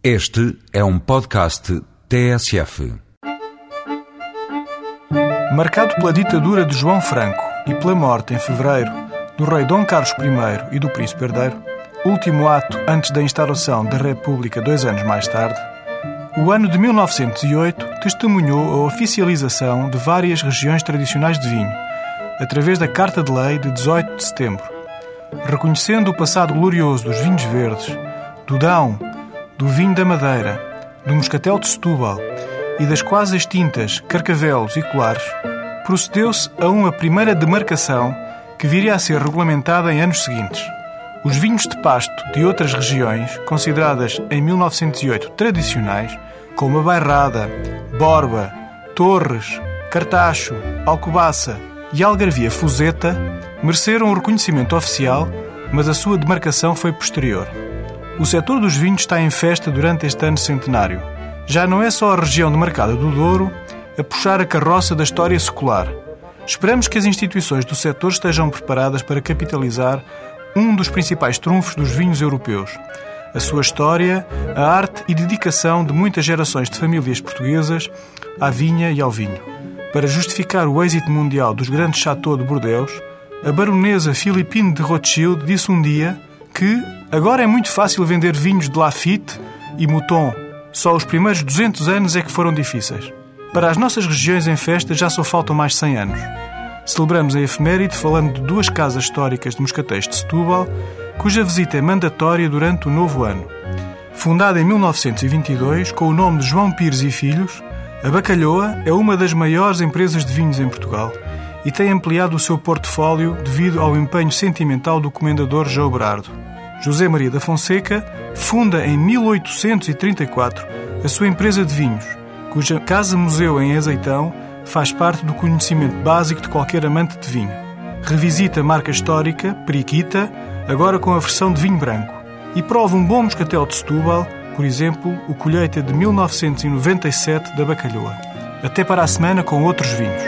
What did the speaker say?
Este é um podcast TSF. Marcado pela ditadura de João Franco e pela morte em fevereiro do rei Dom Carlos I e do príncipe herdeiro, último ato antes da instauração da República dois anos mais tarde, o ano de 1908 testemunhou a oficialização de várias regiões tradicionais de vinho, através da Carta de Lei de 18 de setembro, reconhecendo o passado glorioso dos vinhos verdes, do Dão, do vinho da Madeira, do moscatel de Setúbal e das quase extintas Carcavelos e Colares, procedeu-se a uma primeira demarcação que viria a ser regulamentada em anos seguintes. Os vinhos de pasto de outras regiões, consideradas em 1908 tradicionais, como a Bairrada, Borba, Torres, Cartacho, Alcobaça e Algarvia Fuseta, mereceram o reconhecimento oficial, mas a sua demarcação foi posterior. O setor dos vinhos está em festa durante este ano centenário. Já não é só a região demarcada do Douro a puxar a carroça da história secular. Esperamos que as instituições do setor estejam preparadas para capitalizar um dos principais trunfos dos vinhos europeus. A sua história, a arte e dedicação de muitas gerações de famílias portuguesas à vinha e ao vinho. Para justificar o êxito mundial dos grandes chateaux de Bordeaux, a baronesa Philippine de Rothschild disse um dia que agora é muito fácil vender vinhos de Lafitte e Mouton. Só os primeiros 200 anos é que foram difíceis. Para as nossas regiões em festa já só faltam mais 100 anos. Celebramos a efeméride falando de duas casas históricas de Moscatéis de Setúbal, cuja visita é mandatória durante o novo ano. Fundada em 1922 com o nome de João Pires e Filhos, a Bacalhoa é uma das maiores empresas de vinhos em Portugal e tem ampliado o seu portfólio devido ao empenho sentimental do comendador João Berardo. José Maria da Fonseca funda em 1834 a sua empresa de vinhos, cuja casa-museu em Azeitão faz parte do conhecimento básico de qualquer amante de vinho. Revisita a marca histórica, Periquita, agora com a versão de vinho branco, e prova um bom moscatel de Setúbal, por exemplo, o colheita de 1997 da Bacalhoa. Até para a semana com outros vinhos.